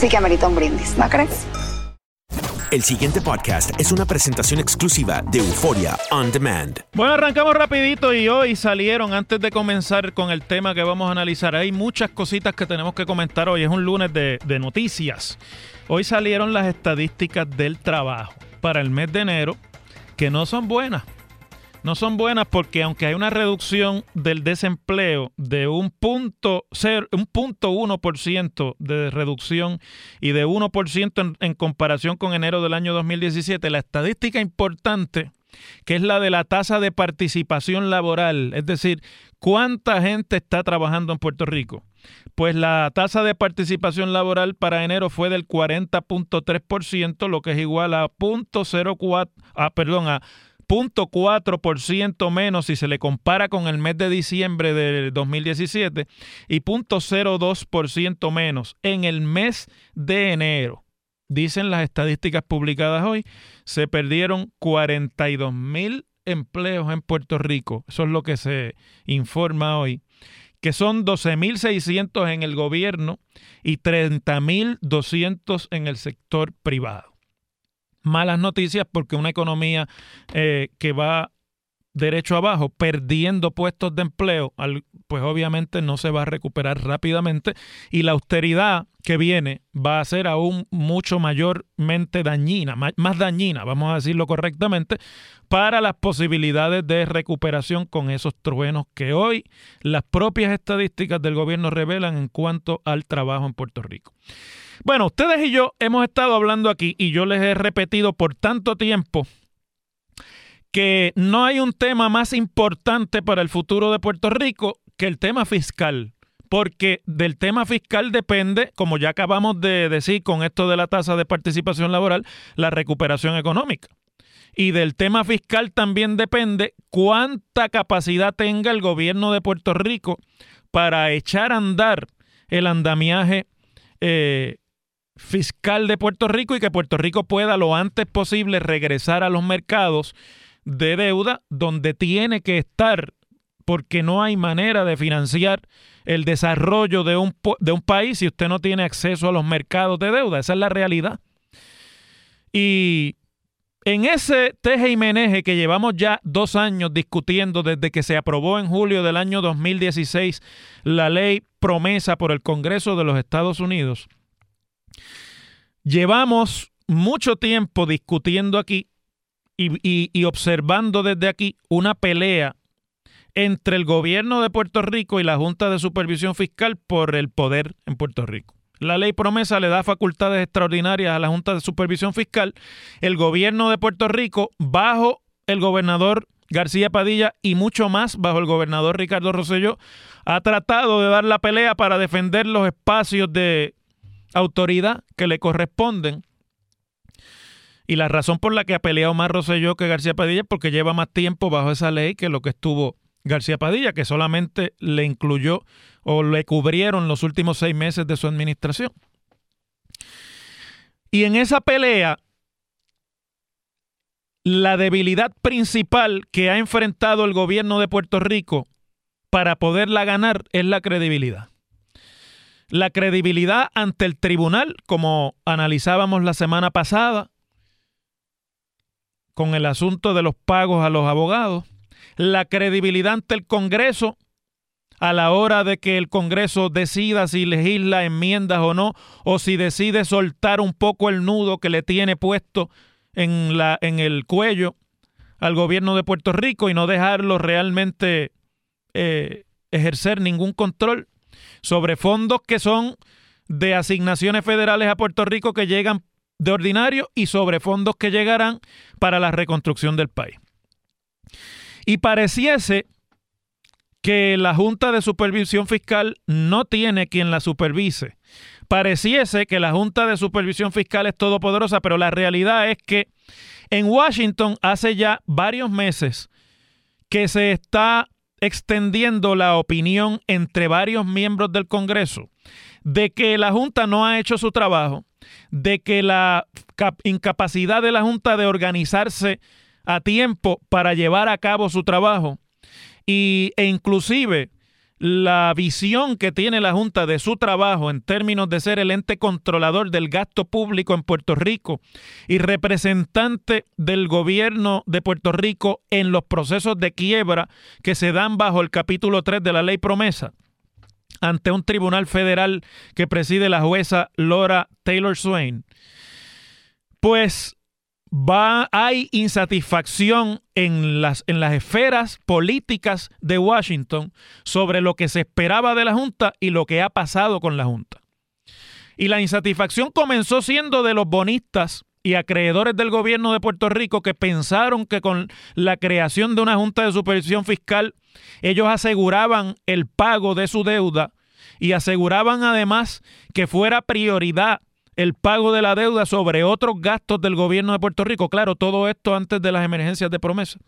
sí que amerita un brindis, ¿no crees? El siguiente podcast es una presentación exclusiva de Euforia On Demand. Bueno, arrancamos rapidito y hoy salieron, antes de comenzar con el tema que vamos a analizar, hay muchas cositas que tenemos que comentar hoy, es un lunes de, de noticias. Hoy salieron las estadísticas del trabajo para el mes de enero, que no son buenas no son buenas porque aunque hay una reducción del desempleo de un punto, un punto 1% de reducción y de 1% en, en comparación con enero del año 2017, la estadística importante que es la de la tasa de participación laboral, es decir, cuánta gente está trabajando en Puerto Rico. Pues la tasa de participación laboral para enero fue del 40.3%, lo que es igual a 0.04, ah, perdón, a 0.4% menos si se le compara con el mes de diciembre de 2017 y 0.02% menos en el mes de enero. Dicen las estadísticas publicadas hoy, se perdieron 42 mil empleos en Puerto Rico. Eso es lo que se informa hoy que son 12.600 en el gobierno y 30.200 en el sector privado malas noticias porque una economía eh, que va derecho abajo, perdiendo puestos de empleo, pues obviamente no se va a recuperar rápidamente y la austeridad que viene va a ser aún mucho mayormente dañina, más dañina, vamos a decirlo correctamente, para las posibilidades de recuperación con esos truenos que hoy las propias estadísticas del gobierno revelan en cuanto al trabajo en Puerto Rico. Bueno, ustedes y yo hemos estado hablando aquí y yo les he repetido por tanto tiempo que no hay un tema más importante para el futuro de Puerto Rico que el tema fiscal. Porque del tema fiscal depende, como ya acabamos de decir con esto de la tasa de participación laboral, la recuperación económica. Y del tema fiscal también depende cuánta capacidad tenga el gobierno de Puerto Rico para echar a andar el andamiaje eh, fiscal de Puerto Rico y que Puerto Rico pueda lo antes posible regresar a los mercados de deuda donde tiene que estar porque no hay manera de financiar el desarrollo de un, de un país si usted no tiene acceso a los mercados de deuda. Esa es la realidad. Y en ese teje y que llevamos ya dos años discutiendo desde que se aprobó en julio del año 2016 la ley promesa por el Congreso de los Estados Unidos, Llevamos mucho tiempo discutiendo aquí y, observando desde aquí una pelea entre el gobierno de Puerto Rico y la Junta de Supervisión Fiscal por el poder en Puerto Rico. La ley promesa le da facultades extraordinarias a la Junta de Supervisión Fiscal. El gobierno de Puerto Rico, bajo el gobernador García Padilla y mucho más bajo el gobernador Ricardo Rosselló, ha tratado de dar la pelea para defender los espacios de autoridad que le corresponden. Y la razón por la que ha peleado más Rosselló que García Padilla es porque lleva más tiempo bajo esa ley que lo que estuvo García Padilla, que solamente le incluyó o le cubrieron los últimos seis meses de su administración. Y en esa pelea, la debilidad principal que ha enfrentado el gobierno de Puerto Rico para poderla ganar es la credibilidad. La credibilidad ante el tribunal, como analizábamos la semana pasada, con el asunto de los pagos a los abogados, la credibilidad ante el Congreso a la hora de que el Congreso decida si legisla enmiendas o no, o si decide soltar un poco el nudo que le tiene puesto en, la, en el cuello al gobierno de Puerto Rico y no dejarlo realmente eh, ejercer ningún control sobre fondos que son de asignaciones federales a Puerto Rico que llegan de ordinario y sobre fondos que llegarán para la reconstrucción del país. Y pareciese que la Junta de Supervisión Fiscal no tiene quien la supervise. Pareciese que la Junta de Supervisión Fiscal es todopoderosa, pero la realidad es que en Washington hace ya varios meses que se está extendiendo la opinión entre varios miembros del Congreso de que la Junta no ha hecho su trabajo, de que la incapacidad de la Junta de organizarse a tiempo para llevar a cabo su trabajo y, e inclusive la visión que tiene la Junta de su trabajo en términos de ser el ente controlador del gasto público en Puerto Rico y representante del gobierno de Puerto Rico en los procesos de quiebra que se dan bajo el capítulo 3 de la ley promesa ante un tribunal federal que preside la jueza Laura Taylor Swain, pues va, hay insatisfacción en las, en las esferas políticas de Washington sobre lo que se esperaba de la Junta y lo que ha pasado con la Junta. Y la insatisfacción comenzó siendo de los bonistas y acreedores del gobierno de Puerto Rico que pensaron que con la creación de una Junta de Supervisión Fiscal ellos aseguraban el pago de su deuda y aseguraban además que fuera prioridad el pago de la deuda sobre otros gastos del gobierno de Puerto Rico. Claro, todo esto antes de las emergencias de promesa,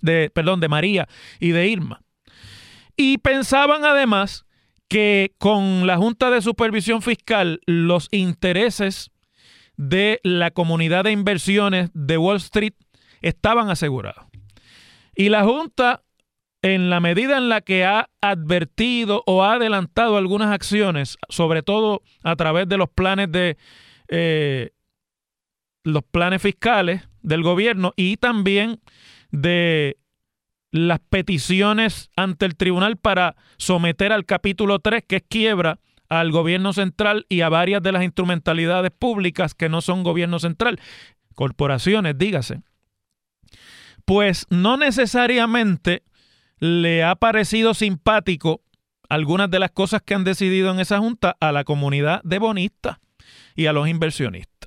de, perdón, de María y de Irma. Y pensaban además que con la Junta de Supervisión Fiscal los intereses de la comunidad de inversiones de Wall Street estaban asegurados. Y la Junta en la medida en la que ha advertido o ha adelantado algunas acciones, sobre todo a través de los planes de eh, los planes fiscales del gobierno y también de las peticiones ante el tribunal para someter al capítulo 3, que es quiebra, al gobierno central y a varias de las instrumentalidades públicas que no son gobierno central, corporaciones, dígase. Pues no necesariamente le ha parecido simpático algunas de las cosas que han decidido en esa junta a la comunidad de bonistas y a los inversionistas.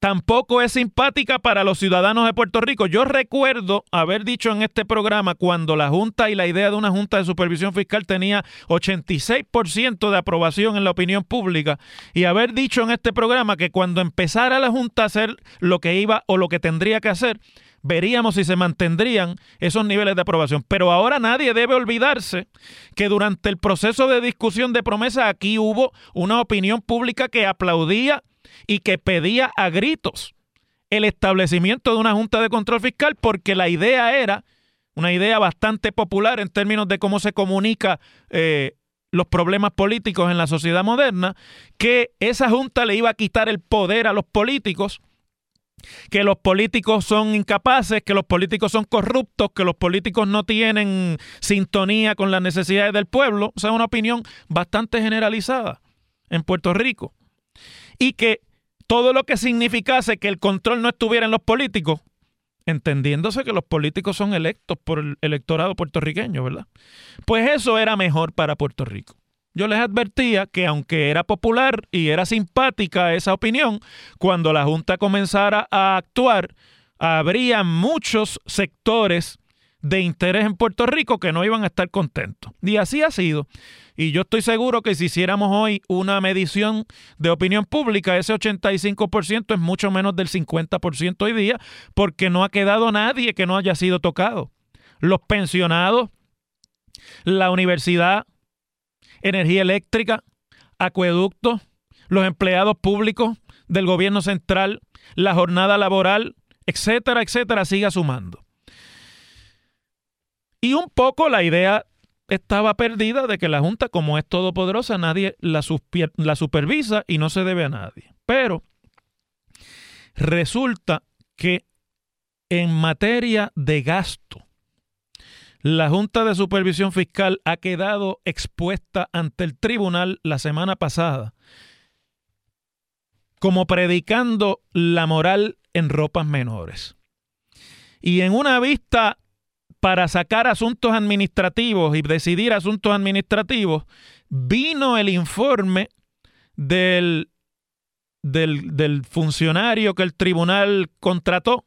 Tampoco es simpática para los ciudadanos de Puerto Rico. Yo recuerdo haber dicho en este programa cuando la Junta y la idea de una Junta de Supervisión Fiscal tenía 86% de aprobación en la opinión pública y haber dicho en este programa que cuando empezara la Junta a hacer lo que iba o lo que tendría que hacer, veríamos si se mantendrían esos niveles de aprobación. Pero ahora nadie debe olvidarse que durante el proceso de discusión de promesa aquí hubo una opinión pública que aplaudía y que pedía a gritos el establecimiento de una Junta de Control Fiscal porque la idea era una idea bastante popular en términos de cómo se comunica eh, los problemas políticos en la sociedad moderna, que esa Junta le iba a quitar el poder a los políticos que los políticos son incapaces, que los políticos son corruptos, que los políticos no tienen sintonía con las necesidades del pueblo. O sea, una opinión bastante generalizada en Puerto Rico. Y que todo lo que significase que el control no estuviera en los políticos, entendiéndose que los políticos son electos por el electorado puertorriqueño, ¿verdad? Pues eso era mejor para Puerto Rico yo les advertía que aunque era popular y era simpática esa opinión, cuando la Junta comenzara a actuar, habría muchos sectores de interés en Puerto Rico que no iban a estar contentos. Y así ha sido. Y yo estoy seguro que si hiciéramos hoy una medición de opinión pública, ese 85% es mucho menos del 50% hoy día, porque no ha quedado nadie que no haya sido tocado. Los pensionados, la universidad, energía eléctrica, acueductos, los empleados públicos del gobierno central, la jornada laboral, etcétera, etcétera, siga sumando. Y un poco la idea estaba perdida de que la Junta, como es todopoderosa, nadie la, la supervisa y no se debe a nadie. Pero resulta que en materia de gasto, la Junta de Supervisión Fiscal ha quedado expuesta ante el tribunal la semana pasada como predicando la moral en ropas menores. Y en una vista para sacar asuntos administrativos y decidir asuntos administrativos, vino el informe del, del, funcionario que el tribunal contrató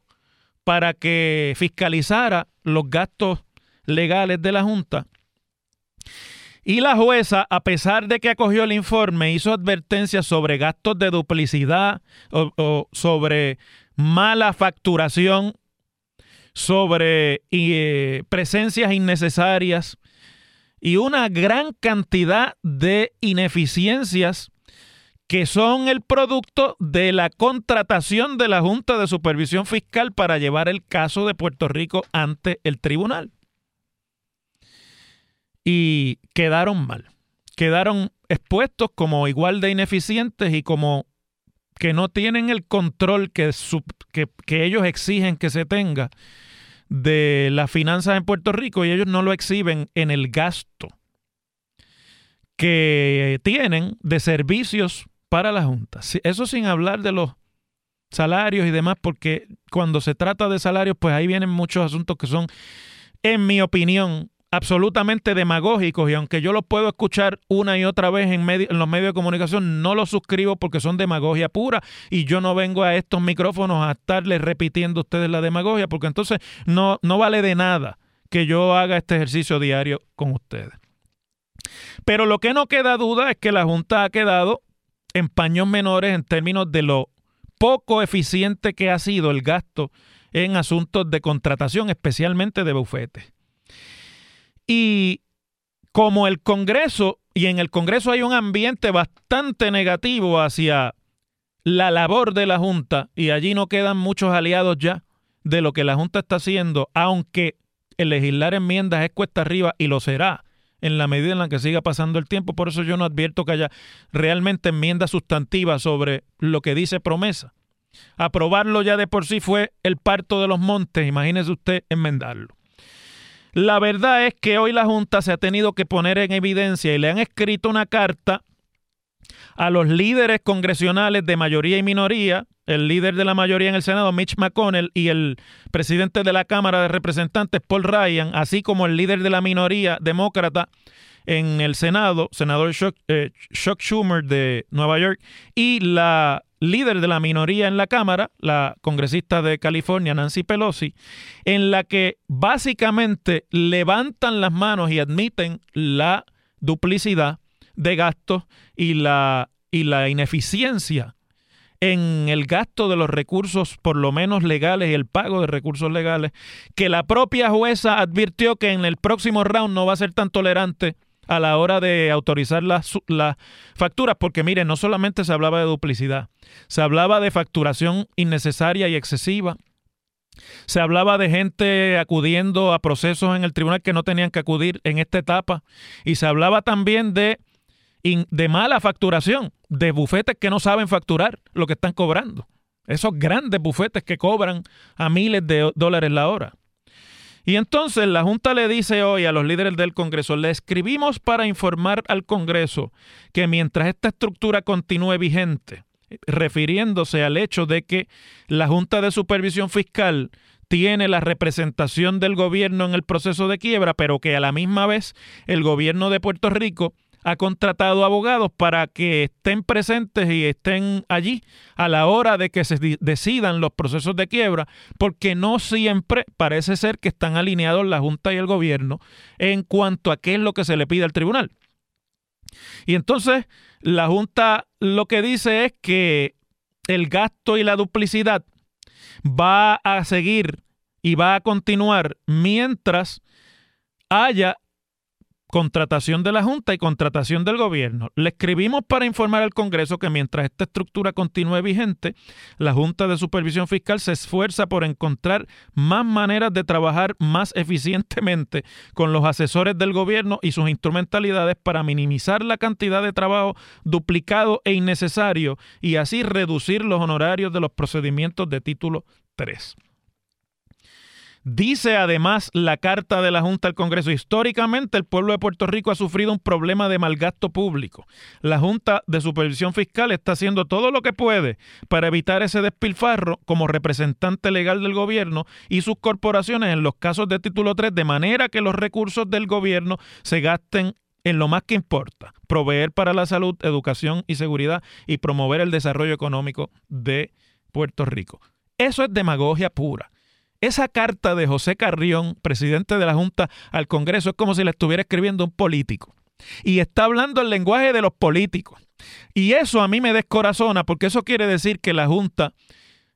para que fiscalizara los gastos legales de la Junta. Y la jueza, a pesar de que acogió el informe, hizo advertencias sobre gastos de duplicidad o, sobre mala facturación, sobre eh, presencias innecesarias y una gran cantidad de ineficiencias que son el producto de la contratación de la Junta de Supervisión Fiscal para llevar el caso de Puerto Rico ante el tribunal y quedaron mal. Quedaron expuestos como igual de ineficientes y como que no tienen el control que, ellos exigen que se tenga de las finanzas en Puerto Rico y ellos no lo exhiben en el gasto que tienen de servicios para la Junta. Eso sin hablar de los salarios y demás, porque cuando se trata de salarios, pues ahí vienen muchos asuntos que son, en mi opinión, absolutamente demagógicos y aunque yo los puedo escuchar una y otra vez en, los medios de comunicación, no los suscribo porque son demagogia pura y yo no vengo a estos micrófonos a estarles repitiendo a ustedes la demagogia porque entonces no, no vale de nada que yo haga este ejercicio diario con ustedes. Pero lo que no queda duda es que la Junta ha quedado en paños menores en términos de lo poco eficiente que ha sido el gasto en asuntos de contratación, especialmente de bufetes. Y como el Congreso, y en el Congreso hay un ambiente bastante negativo hacia la labor de la Junta, y allí no quedan muchos aliados ya de lo que la Junta está haciendo, aunque el legislar enmiendas es cuesta arriba y lo será en la medida en la que siga pasando el tiempo. Por eso yo no advierto que haya realmente enmiendas sustantivas sobre lo que dice promesa. Aprobarlo ya de por sí fue el parto de los montes, imagínese usted enmendarlo. La verdad es que hoy la Junta se ha tenido que poner en evidencia y le han escrito una carta a los líderes congresionales de mayoría y minoría, el líder de la mayoría en el Senado, Mitch McConnell, y el presidente de la Cámara de Representantes, Paul Ryan, así como el líder de la minoría demócrata en el Senado, senador Chuck, eh, Schumer de Nueva York, y la líder de la minoría en la Cámara, la congresista de California, Nancy Pelosi, en la que básicamente levantan las manos y admiten la duplicidad de gastos y la, y la ineficiencia en el gasto de los recursos, por lo menos legales, y el pago de recursos legales, que la propia jueza advirtió que en el próximo round no va a ser tan tolerante a la hora de autorizar las, facturas, porque miren, no solamente se hablaba de duplicidad, se hablaba de facturación innecesaria y excesiva. Se hablaba de gente acudiendo a procesos en el tribunal que no tenían que acudir en esta etapa. Y se hablaba también de, de mala facturación, de bufetes que no saben facturar lo que están cobrando. Esos grandes bufetes que cobran a miles de dólares la hora. Y entonces la Junta le dice hoy a los líderes del Congreso, le escribimos para informar al Congreso que mientras esta estructura continúe vigente, refiriéndose al hecho de que la Junta de Supervisión Fiscal tiene la representación del gobierno en el proceso de quiebra, pero que a la misma vez el gobierno de Puerto Rico ha contratado abogados para que estén presentes y estén allí a la hora de que se decidan los procesos de quiebra, porque no siempre parece ser que están alineados la Junta y el gobierno en cuanto a qué es lo que se le pide al tribunal. Y entonces la Junta lo que dice es que el gasto y la duplicidad va a seguir y va a continuar mientras haya contratación de la Junta y contratación del gobierno. Le escribimos para informar al Congreso que mientras esta estructura continúe vigente, la Junta de Supervisión Fiscal se esfuerza por encontrar más maneras de trabajar más eficientemente con los asesores del gobierno y sus instrumentalidades para minimizar la cantidad de trabajo duplicado e innecesario y así reducir los honorarios de los procedimientos de título 3. Dice además la carta de la Junta al Congreso, históricamente el pueblo de Puerto Rico ha sufrido un problema de malgasto público. La Junta de Supervisión Fiscal está haciendo todo lo que puede para evitar ese despilfarro como representante legal del gobierno y sus corporaciones en los casos de título 3, de manera que los recursos del gobierno se gasten en lo más que importa, proveer para la salud, educación y seguridad y promover el desarrollo económico de Puerto Rico. Eso es demagogia pura. Esa carta de José Carrión, presidente de la Junta al Congreso, es como si la estuviera escribiendo un político. Y está hablando el lenguaje de los políticos. Y eso a mí me descorazona porque eso quiere decir que la Junta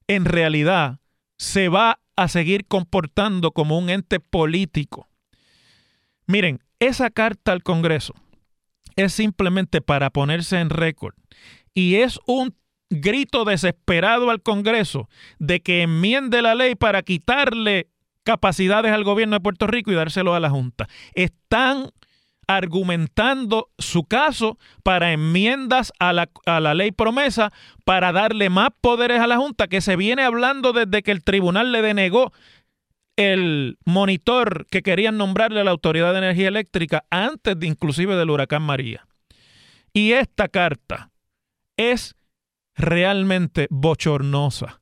en realidad se va a seguir comportando como un ente político. Miren, esa carta al Congreso es simplemente para ponerse en récord y es un grito desesperado al Congreso de que enmiende la ley para quitarle capacidades al gobierno de Puerto Rico y dárselo a la Junta. Están argumentando su caso para enmiendas a la, a la, ley promesa para darle más poderes a la Junta, que se viene hablando desde que el tribunal le denegó el monitor que querían nombrarle a la Autoridad de Energía Eléctrica antes de inclusive del huracán María. Y esta carta es realmente bochornosa.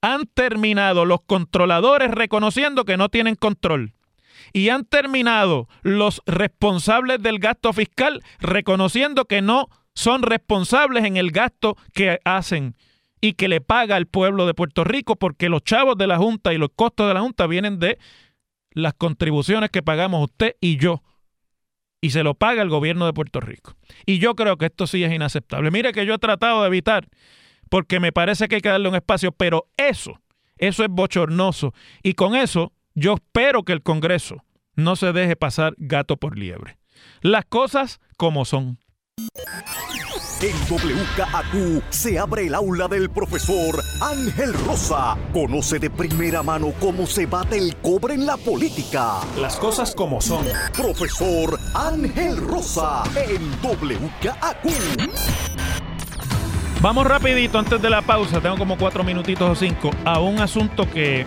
Han terminado los controladores reconociendo que no tienen control. Y han terminado los responsables del gasto fiscal reconociendo que no son responsables en el gasto que hacen y que le paga el pueblo de Puerto Rico porque los chavos de la Junta y los costos de la Junta vienen de las contribuciones que pagamos usted y yo y se lo paga el gobierno de Puerto Rico. Y yo creo que esto sí es inaceptable. Mire que yo he tratado de evitar, porque me parece que hay que darle un espacio, pero eso, eso es bochornoso. Y con eso, yo espero que el Congreso no se deje pasar gato por liebre. Las cosas como son. En WKAQ se abre el aula del profesor Ángel Rosa. Conoce de primera mano cómo se bate el cobre en la política. Las cosas como son. Profesor Ángel Rosa en WKAQ. Vamos rapidito antes de la pausa, tengo como cuatro minutitos o cinco, a un asunto que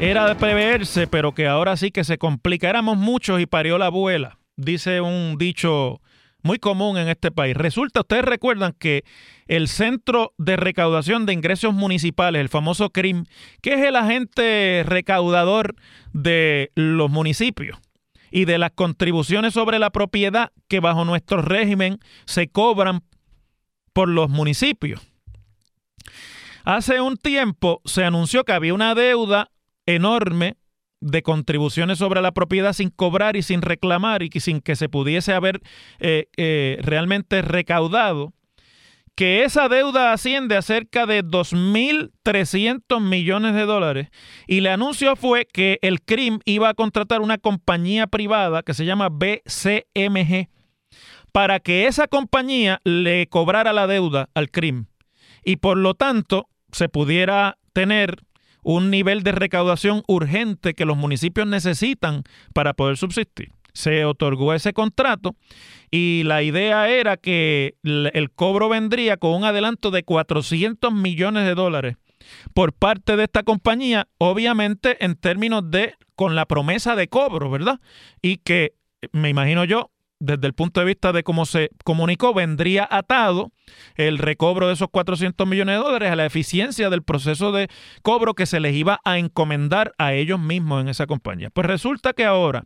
era de preverse, pero que ahora sí que se complica. Éramos muchos y parió la abuela, dice un dicho muy común en este país. Resulta, ustedes recuerdan que el Centro de Recaudación de Ingresos Municipales, el famoso CRIM, que es el agente recaudador de los municipios y de las contribuciones sobre la propiedad que bajo nuestro régimen se cobran por los municipios. Hace un tiempo se anunció que había una deuda enorme de contribuciones sobre la propiedad sin cobrar y sin reclamar y sin que se pudiese haber eh, eh, realmente recaudado, que esa deuda asciende a cerca de 2.300 millones de dólares. Y el anuncio fue que el CRIM iba a contratar una compañía privada que se llama BCMG para que esa compañía le cobrara la deuda al CRIM. Y por lo tanto se pudiera tener un nivel de recaudación urgente que los municipios necesitan para poder subsistir. Se otorgó ese contrato y la idea era que el cobro vendría con un adelanto de 400 millones de dólares por parte de esta compañía, obviamente en términos de con la promesa de cobro, ¿verdad? Y que me imagino yo desde el punto de vista de cómo se comunicó, vendría atado el recobro de esos 400 millones de dólares a la eficiencia del proceso de cobro que se les iba a encomendar a ellos mismos en esa compañía. Pues resulta que ahora,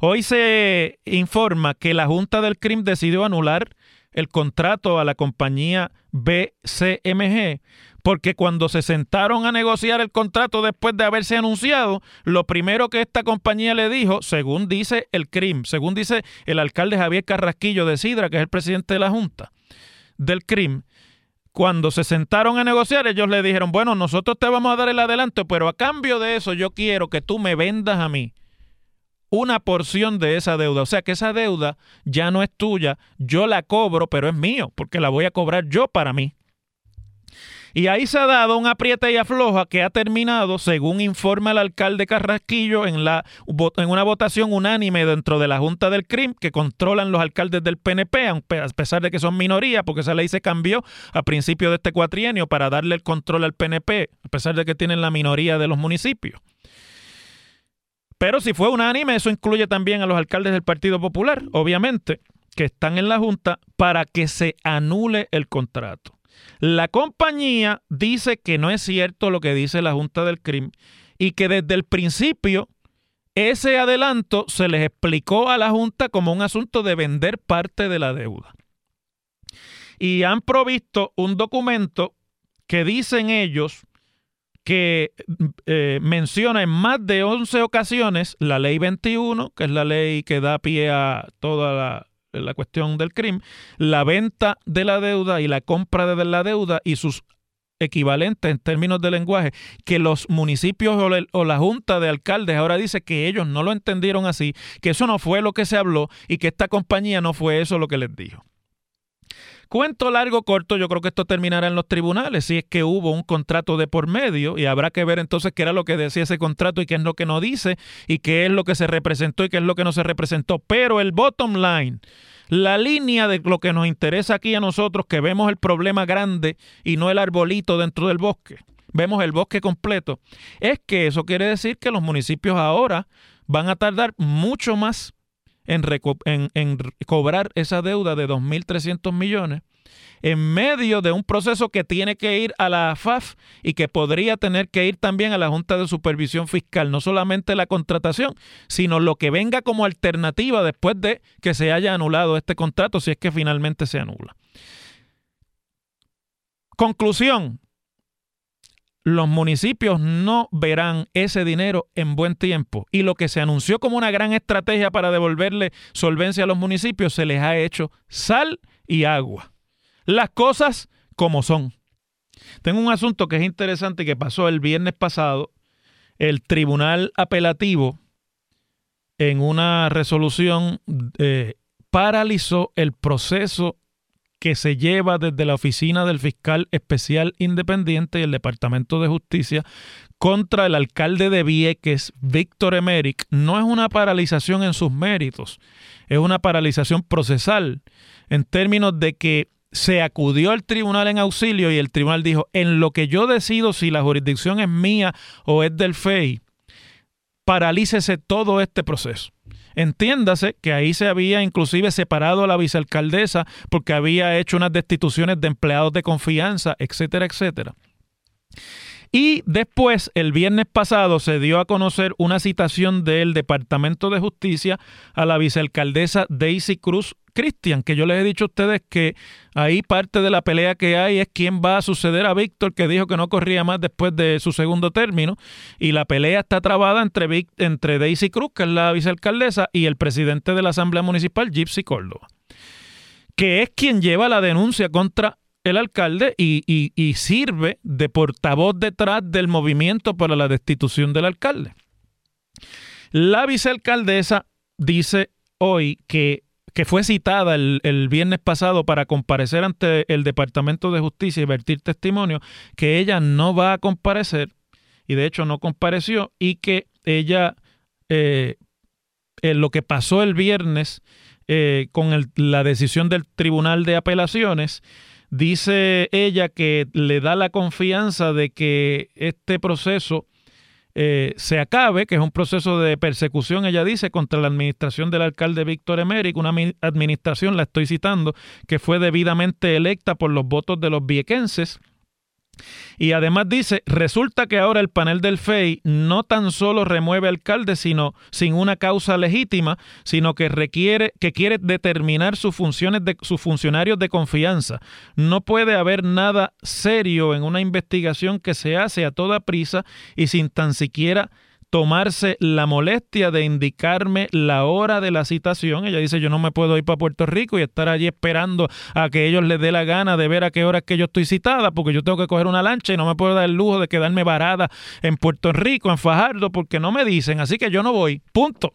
hoy se informa que la Junta del CRIM decidió anular el contrato a la compañía BCMG porque cuando se sentaron a negociar el contrato después de haberse anunciado, lo primero que esta compañía le dijo, según dice el CRIM, según dice el alcalde Javier Carrasquillo de Sidra, que es el presidente de la Junta del CRIM, cuando se sentaron a negociar, ellos le dijeron, bueno, nosotros te vamos a dar el adelanto, pero a cambio de eso yo quiero que tú me vendas a mí una porción de esa deuda. O sea que esa deuda ya no es tuya, yo la cobro, pero es mío, porque la voy a cobrar yo para mí. Y ahí se ha dado un aprieta y afloja que ha terminado, según informa el alcalde Carrasquillo, en, la, en una votación unánime dentro de la Junta del CRIM que controlan los alcaldes del PNP, a pesar de que son minoría, porque esa ley se cambió a principio de este cuatrienio para darle el control al PNP, a pesar de que tienen la minoría de los municipios. Pero si fue unánime, eso incluye también a los alcaldes del Partido Popular, obviamente, que están en la Junta para que se anule el contrato. La compañía dice que no es cierto lo que dice la Junta del Crimen y que desde el principio ese adelanto se les explicó a la Junta como un asunto de vender parte de la deuda. Y han provisto un documento que dicen ellos que eh, menciona en más de 11 ocasiones la ley 21, que es la ley que da pie a toda la, la cuestión del crimen, la venta de la deuda y la compra de la deuda y sus equivalentes en términos de lenguaje, que los municipios o, la junta de alcaldes ahora dice que ellos no lo entendieron así, que eso no fue lo que se habló y que esta compañía no fue eso lo que les dijo. Cuento largo, corto, yo creo que esto terminará en los tribunales, si es que hubo un contrato de por medio y habrá que ver entonces qué era lo que decía ese contrato y qué es lo que no dice y qué es lo que se representó y qué es lo que no se representó. Pero el bottom line, la línea de lo que nos interesa aquí a nosotros, que vemos el problema grande y no el arbolito dentro del bosque, vemos el bosque completo, es que eso quiere decir que los municipios ahora van a tardar mucho más en, cobrar esa deuda de 2.300 millones en medio de un proceso que tiene que ir a la FAF y que podría tener que ir también a la Junta de Supervisión Fiscal, no solamente la contratación, sino lo que venga como alternativa después de que se haya anulado este contrato, si es que finalmente se anula. Conclusión, los municipios no verán ese dinero en buen tiempo y lo que se anunció como una gran estrategia para devolverle solvencia a los municipios se les ha hecho sal y agua. Las cosas como son. Tengo un asunto que es interesante que pasó el viernes pasado. El tribunal apelativo en una resolución eh, paralizó el proceso que se lleva desde la oficina del fiscal especial independiente y el Departamento de Justicia contra el alcalde de Vieques, Víctor Emerick, no es una paralización en sus méritos, es una paralización procesal, en términos de que se acudió al tribunal en auxilio y el tribunal dijo, en lo que yo decido si la jurisdicción es mía o es del FEI, paralícese todo este proceso. Entiéndase que ahí se había inclusive separado a la vicealcaldesa porque había hecho unas destituciones de empleados de confianza, etcétera, etcétera. Y después, el viernes pasado, se dio a conocer una citación del Departamento de Justicia a la vicealcaldesa Daisy Cruz Cristian, que yo les he dicho a ustedes que ahí parte de la pelea que hay es quién va a suceder a Víctor, que dijo que no corría más después de su segundo término, y la pelea está trabada entre, entre Daisy Cruz, que es la vicealcaldesa, y el presidente de la Asamblea Municipal, Gypsy Córdoba, que es quien lleva la denuncia contra el alcalde y, sirve de portavoz detrás del movimiento para la destitución del alcalde. La vicealcaldesa dice hoy que, fue citada el, viernes pasado para comparecer ante el Departamento de Justicia y vertir testimonio, que ella no va a comparecer y de hecho no compareció y que ella, eh, eh, lo que pasó el viernes eh, con la decisión del Tribunal de Apelaciones, Dice ella que le da la confianza de que este proceso eh, se acabe, que es un proceso de persecución, ella dice, contra la administración del alcalde Víctor Emerick, una administración, la estoy citando, que fue debidamente electa por los votos de los viequenses y además dice, resulta que ahora el panel del FEI no tan solo remueve alcalde sino sin una causa legítima, sino que requiere que quiere determinar sus funciones de sus funcionarios de confianza. No puede haber nada serio en una investigación que se hace a toda prisa y sin tan siquiera tomarse la molestia de indicarme la hora de la citación. Ella dice, yo no me puedo ir para Puerto Rico y estar allí esperando a que ellos les dé la gana de ver a qué hora es que yo estoy citada, porque yo tengo que coger una lancha y no me puedo dar el lujo de quedarme varada en Puerto Rico, en Fajardo, porque no me dicen, así que yo no voy. Punto.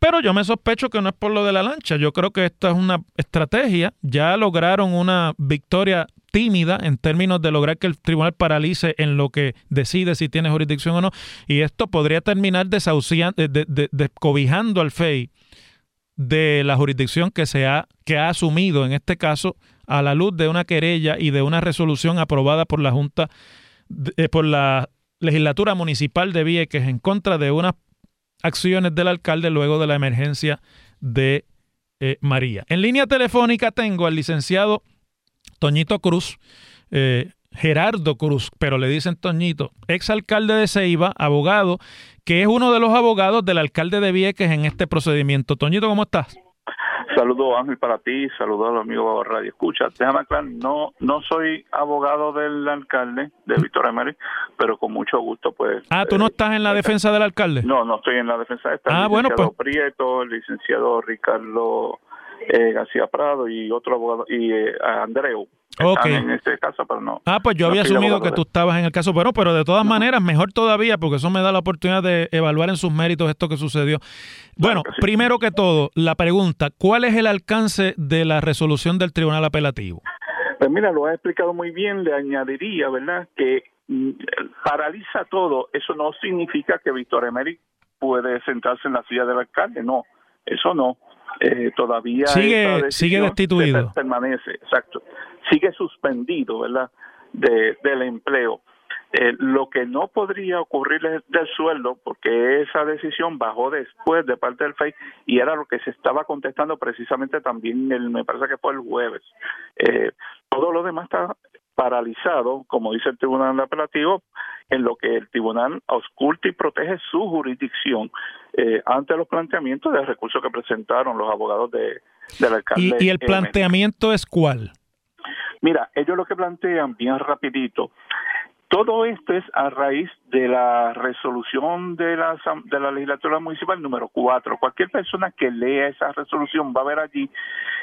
Pero yo me sospecho que no es por lo de la lancha. Yo creo que esta es una estrategia. Ya lograron una victoria tímida en términos de lograr que el tribunal paralice en lo que decide si tiene jurisdicción o no. Y esto podría terminar desahuciando, descobijando al FEI de la jurisdicción que, se ha, que ha asumido en este caso a la luz de una querella y de una resolución aprobada por la Junta, eh, por la legislatura municipal de Vieques en contra de unas acciones del alcalde luego de la emergencia de eh, María. En línea telefónica tengo al licenciado Toñito Cruz, eh, Gerardo Cruz, pero le dicen Toñito, exalcalde de Ceiba, abogado, que es uno de los abogados del alcalde de Vieques en este procedimiento. Toñito, ¿cómo estás? Saludos Ángel para ti, saludos a los amigos de Radio Escucha. Déjame aclarar, no, no soy abogado del alcalde de Víctor Emery, pero con mucho gusto pues. Ah, ¿tú no eh, estás en la defensa del alcalde? No, no estoy en la defensa de este. Ah, bueno, pues. Prieto, el licenciado Ricardo eh, García Prado y otro abogado, y eh, Andreu. En este caso, pero no. Ah, pues yo había asumido que tú estabas en el caso, pero, pero de todas maneras, mejor todavía, porque eso me da la oportunidad de evaluar en sus méritos esto que sucedió. Bueno, primero que todo, la pregunta, ¿cuál es el alcance de la resolución del Tribunal Apelativo? Pues mira, lo ha explicado muy bien, le añadiría, ¿verdad?, que mm, paraliza todo, eso no significa que Víctor Emery puede sentarse en la silla del alcalde, no, eso no. Eh, todavía sigue, sigue destituido. Permanece, exacto. Sigue suspendido, ¿verdad? De, del empleo. Eh, lo que no podría ocurrir es del sueldo, porque esa decisión bajó después de parte del FEI y era lo que se estaba contestando precisamente también, el, me parece que fue el jueves. Eh, todo lo demás está paralizado, como dice el Tribunal Apelativo, en lo que el Tribunal ausculta y protege su jurisdicción eh, ante los planteamientos de recursos que presentaron los abogados de, del alcalde. ¿Y, el planteamiento es cuál? Mira, ellos lo que plantean, bien rapidito, todo esto es a raíz de la resolución de la, de la legislatura municipal número 4. Cualquier persona que lea esa resolución va a ver allí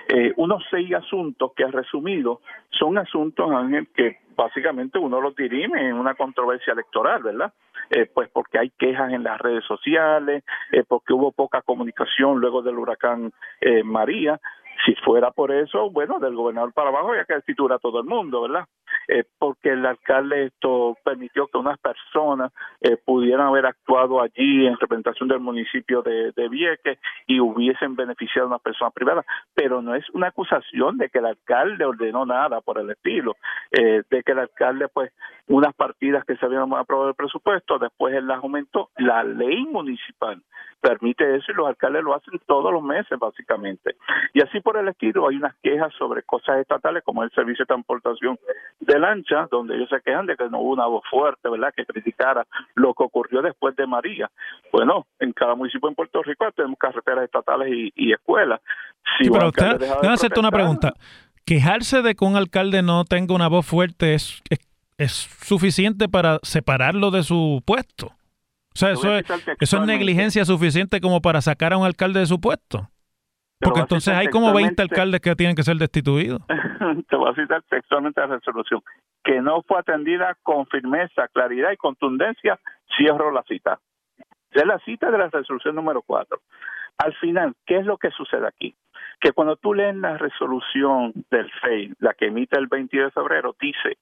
eh, unos seis asuntos que, resumido, son asuntos, Ángel, que básicamente uno los dirime en una controversia electoral, ¿verdad? Eh, pues porque hay quejas en las redes sociales, eh, porque hubo poca comunicación luego del huracán eh, María, si fuera por eso, bueno, del gobernador para abajo ya que destituir a todo el mundo, ¿verdad? Eh, porque el alcalde esto permitió que unas personas eh, pudieran haber actuado allí en representación del municipio de, de Vieques y hubiesen beneficiado a unas personas privadas, pero no es una acusación de que el alcalde ordenó nada por el estilo, eh, de que el alcalde, pues, unas partidas que se habían aprobado el presupuesto, después él las aumentó. La ley municipal permite eso y los alcaldes lo hacen todos los meses, básicamente. Y así por el estilo, hay unas quejas sobre cosas estatales como el servicio de transportación de lancha, donde ellos se quejan de que no hubo una voz fuerte, ¿verdad?, que criticara lo que ocurrió después de María. Bueno, en cada municipio en Puerto Rico tenemos carreteras estatales y, escuelas. Si pero usted, déjame hacerte una pregunta. Quejarse de que un alcalde no tenga una voz fuerte es, es, suficiente para separarlo de su puesto. O sea, eso es, eso es negligencia suficiente como para sacar a un alcalde de su puesto. Porque entonces hay como 20 alcaldes que tienen que ser destituidos. Te voy a citar textualmente la resolución. Que no fue atendida con firmeza, claridad y contundencia, cierro la cita. Es la cita de la resolución número 4. Al final, ¿qué es lo que sucede aquí? Que cuando tú lees la resolución del FEI, la que emite el 22 de febrero, dice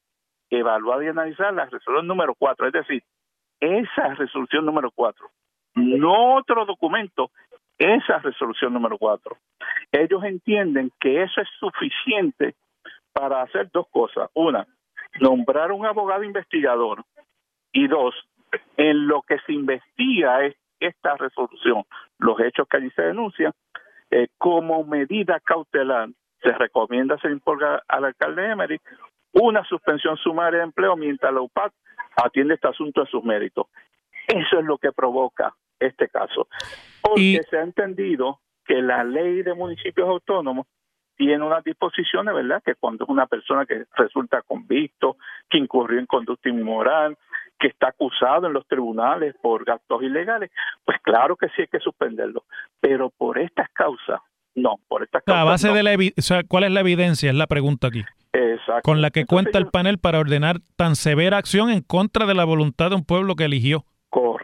evaluar y analizar la resolución número 4, es decir, esa resolución número 4, no otro documento esa resolución número cuatro. Ellos entienden que eso es suficiente para hacer dos cosas. Una, nombrar un abogado investigador y dos, en lo que se investiga es esta resolución, los hechos que allí se denuncian, eh, como medida cautelar se recomienda se imponga al alcalde Emery una suspensión sumaria de empleo mientras la UPAC atiende este asunto de sus méritos. Eso es lo que provoca este caso. Porque se ha entendido que la ley de municipios autónomos tiene unas disposiciones, ¿verdad? Que cuando es una persona que resulta convicto, que incurrió en conducta inmoral, que está acusado en los tribunales por gastos ilegales, pues claro que sí hay que suspenderlo. Pero por estas causas, no, por estas causas. A base de la o sea, ¿cuál es la evidencia? Es la pregunta aquí. Exacto. Con la que cuenta el panel para ordenar tan severa acción en contra de la voluntad de un pueblo que eligió.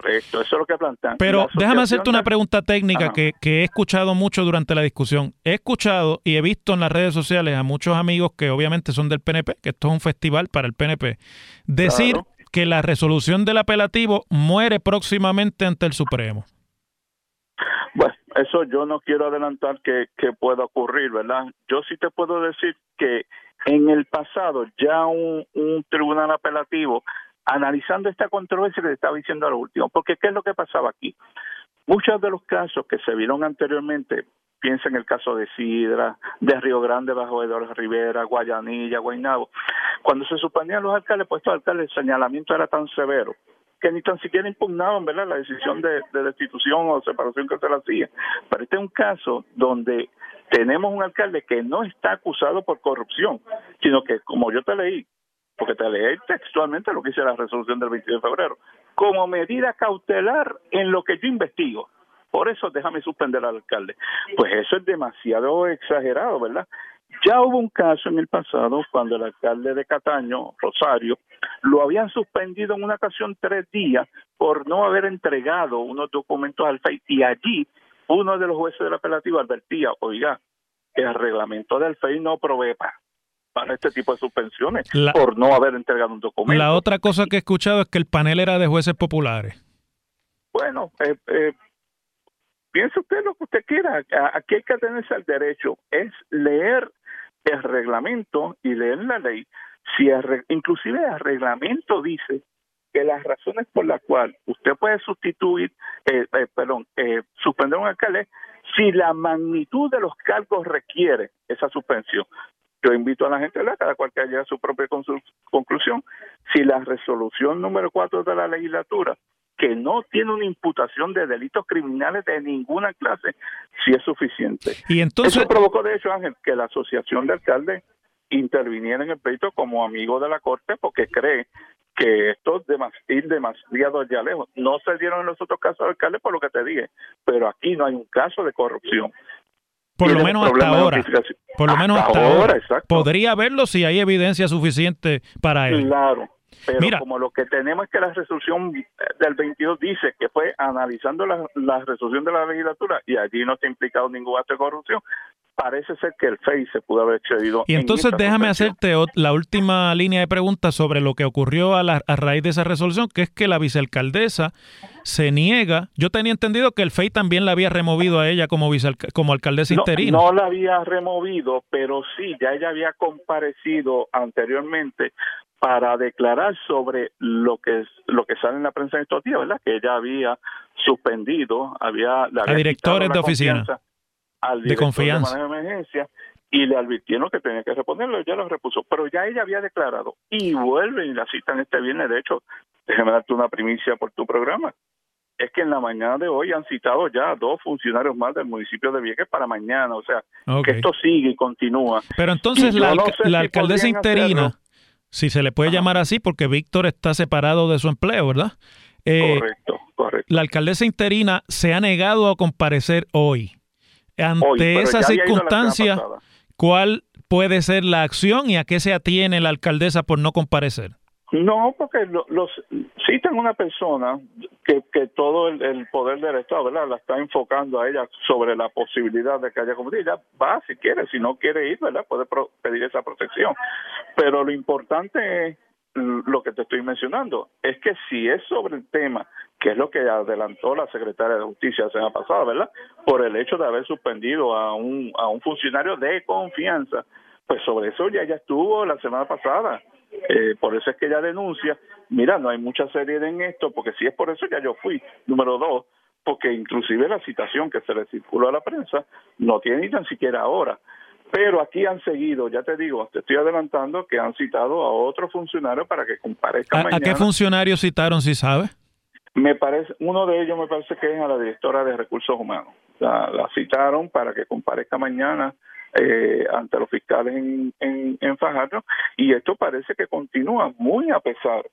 Correcto eso es lo que plantean. Pero déjame hacerte una pregunta técnica que, que he escuchado mucho durante la discusión. He escuchado y he visto en las redes sociales a muchos amigos que obviamente son del PNP, que esto es un festival para el PNP, decir Claro. que la resolución del apelativo muere próximamente ante el Supremo. Bueno, eso yo no quiero adelantar que, que pueda ocurrir, ¿verdad? Yo sí te puedo decir que en el pasado ya un, un tribunal apelativo, analizando esta controversia que te estaba diciendo a lo último, porque ¿qué es lo que pasaba aquí? Muchos de los casos que se vieron anteriormente, piensa en el caso de Sidra, de Río Grande bajo Eduardo Rivera, Guayanilla, Guaynabo, cuando se suspendían los alcaldes, pues estos alcaldes el señalamiento era tan severo que ni tan siquiera impugnaban ¿verdad? la decisión de, de destitución o separación que se le hacía. Pero este es un caso donde tenemos un alcalde que no está acusado por corrupción, sino que, como yo te leí, porque te leí textualmente lo que dice la resolución del 22 de febrero, como medida cautelar en lo que yo investigo. Por eso déjame suspender al alcalde. Pues eso es demasiado exagerado, ¿verdad? Ya hubo un caso en el pasado cuando el alcalde de Cataño, Rosario, lo habían suspendido en una ocasión tres días por no haber entregado unos documentos al FEI y allí uno de los jueces del apelativo advertía, oiga, el reglamento del FEI no provee para, para este tipo de suspensiones La- por no haber entregado un documento. La otra cosa que he escuchado es que el panel era de jueces populares. Bueno, eh, eh, piense usted lo que usted quiera. Aquí hay que tenerse el derecho, es leer el reglamento y leer la ley. Si el inclusive el reglamento dice que las razones por las cuales usted puede sustituir, eh, eh, perdón, eh, suspender un alcalde, si la magnitud de los cargos requiere esa suspensión. Yo invito a la gente, ¿verdad? cada cual que llegue a su propia conclusión. Si la resolución número 4 de la legislatura, que no tiene una imputación de delitos criminales de ninguna clase, sí es suficiente. Y entonces, Eso provocó, de hecho, Ángel, que la Asociación de Alcaldes interviniera en el pleito como amigo de la Corte porque cree que esto es demas- ir demasiado allá lejos. No se dieron en los otros casos de alcaldes por lo que te dije, pero aquí no hay un caso de corrupción. Por lo menos hasta ahora, por lo menos Hasta ahora, ahora, exacto. podría verlo si hay evidencia suficiente para él. Claro, pero Mira. como lo que tenemos es que la resolución del 22 dice que fue analizando la, la resolución de la legislatura y allí no está implicado ningún acto de corrupción, parece ser que el FEI se pudo haber excedido. Y en entonces déjame hacerte la última línea de preguntas sobre lo que ocurrió a, la- a raíz de esa resolución, que es que la vicealcaldesa se niega. Yo tenía entendido que el FEI también la había removido a ella como, como alcaldesa No, interina. no la había removido, pero sí, ya ella había comparecido anteriormente para declarar sobre lo que lo que sale en la prensa en estos días, ¿verdad? Que ella había suspendido, había, le había directores de la oficina. al De confianza. de emergencia y le advirtieron que tenía que responderlo, ya lo repuso, pero ya ella había declarado y vuelven y la citan este viernes, de hecho, déjame darte una primicia por tu programa. Es que en la mañana de hoy han citado ya a dos funcionarios más del municipio de Vieques para mañana, o sea, que esto sigue y continúa. Pero entonces Y la, yo no alca- sé la si alcaldesa interina. Si se le puede Ajá. llamar así, porque Víctor está separado de su empleo, ¿verdad? Eh, correcto, correcto. la alcaldesa interina se ha negado a comparecer hoy. Ante Hoy, esa circunstancia. ¿cuál puede ser la acción y a qué se atiene la alcaldesa por no comparecer? No, porque lo- los citan una persona que, que todo el, el poder del Estado, ¿verdad? La está enfocando a ella sobre la posibilidad de que haya cometido. Ella va si quiere, si no quiere ir, ¿verdad? Puede pro- pedir esa protección. Pero lo importante es lo que te estoy mencionando, es que si es sobre el tema, que es lo que adelantó la secretaria de Justicia la semana pasada, ¿verdad? Por el hecho de haber suspendido a un, a un funcionario de confianza, pues sobre eso ya ya estuvo la semana pasada. Eh, por eso es que ella denuncia, mira, no hay mucha seriedad en esto, porque si es por eso ya yo fui. Número dos, porque inclusive la citación que se le circuló a la prensa no tiene ni tan siquiera ahora. Pero aquí han seguido, ya te digo, te estoy adelantando que han citado a otro funcionario para que comparezca ¿A, a mañana. qué funcionario citaron, si sabe? Me parece, uno de ellos me parece que es a la directora de recursos humanos. La, la citaron para que comparezca mañana eh, ante los fiscales en, en, en Fajardo y esto parece que continúa muy a pesar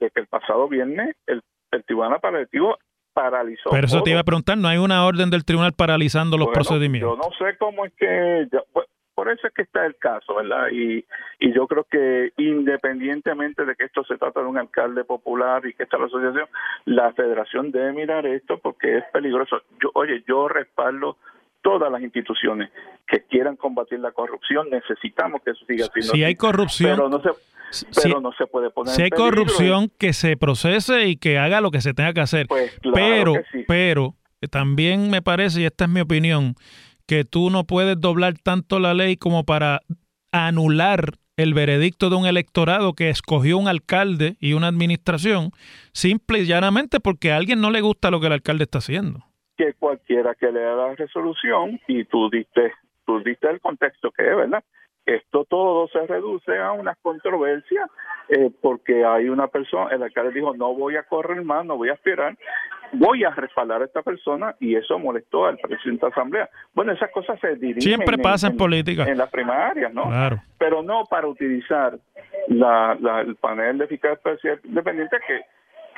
de que el pasado viernes el, el tribunal apelativo paralizó. Pero eso te todo. iba a preguntar, ¿no hay una orden del tribunal paralizando los Bueno, procedimientos? Yo no sé cómo es que, pues, por eso es que está el caso, ¿verdad? Y, y yo creo que independientemente de que esto se trata de un alcalde popular y que está la asociación, la federación debe mirar esto porque es peligroso. Yo, oye, yo respaldo todas las instituciones que quieran combatir la corrupción, necesitamos que eso siga siendo Si hay corrupción, pero no se, pero no se puede poner si hay peligro. corrupción, que se procese y que haga lo que se tenga que hacer. Pues claro pero, que sí. pero eh, también me parece, y esta es mi opinión, que tú no puedes doblar tanto la ley como para anular el veredicto de un electorado que escogió un alcalde y una administración simple y llanamente porque a alguien no le gusta lo que el alcalde está haciendo. Que cualquiera que lea la resolución y tú diste, tú diste el contexto que es, ¿verdad? Esto todo se reduce a una controversia eh, porque hay una persona, el alcalde dijo no voy a correr más, no voy a aspirar, voy a respaldar a esta persona y eso molestó al presidente de la asamblea. Bueno, esas cosas se dirigen Siempre pasa en política. en las primarias, ¿no? Claro. Pero no para utilizar la, la- el panel de fiscal especial independiente que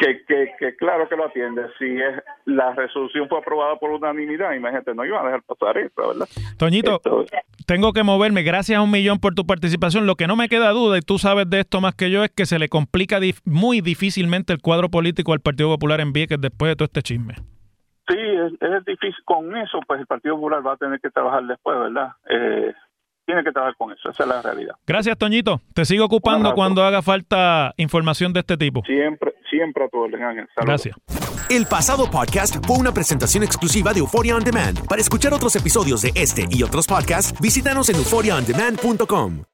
que, que, que claro que lo atiende. Si es la resolución fue aprobada por unanimidad, imagínate, no iban a dejar pasar eso, ¿verdad? Toñito, Esto- tengo que moverme. Gracias a un millón por tu participación. Lo que no me queda duda, y tú sabes de esto más que yo, es que se le complica dif- muy difícilmente el cuadro político al Partido Popular en Vieques después de todo este chisme. Sí, es, es difícil. Con eso, pues el Partido Popular va a tener que trabajar después, ¿verdad? Eh, tiene que trabajar con eso, esa es la realidad. Gracias, Toñito. Te sigo ocupando cuando haga falta información de este tipo. Siempre, siempre a tu orden, Ángel. Saludos. Gracias. El pasado podcast fue una presentación exclusiva de Euphoria On Demand. Para escuchar otros episodios de este y otros podcasts, visítanos en euphoriaondemand.com.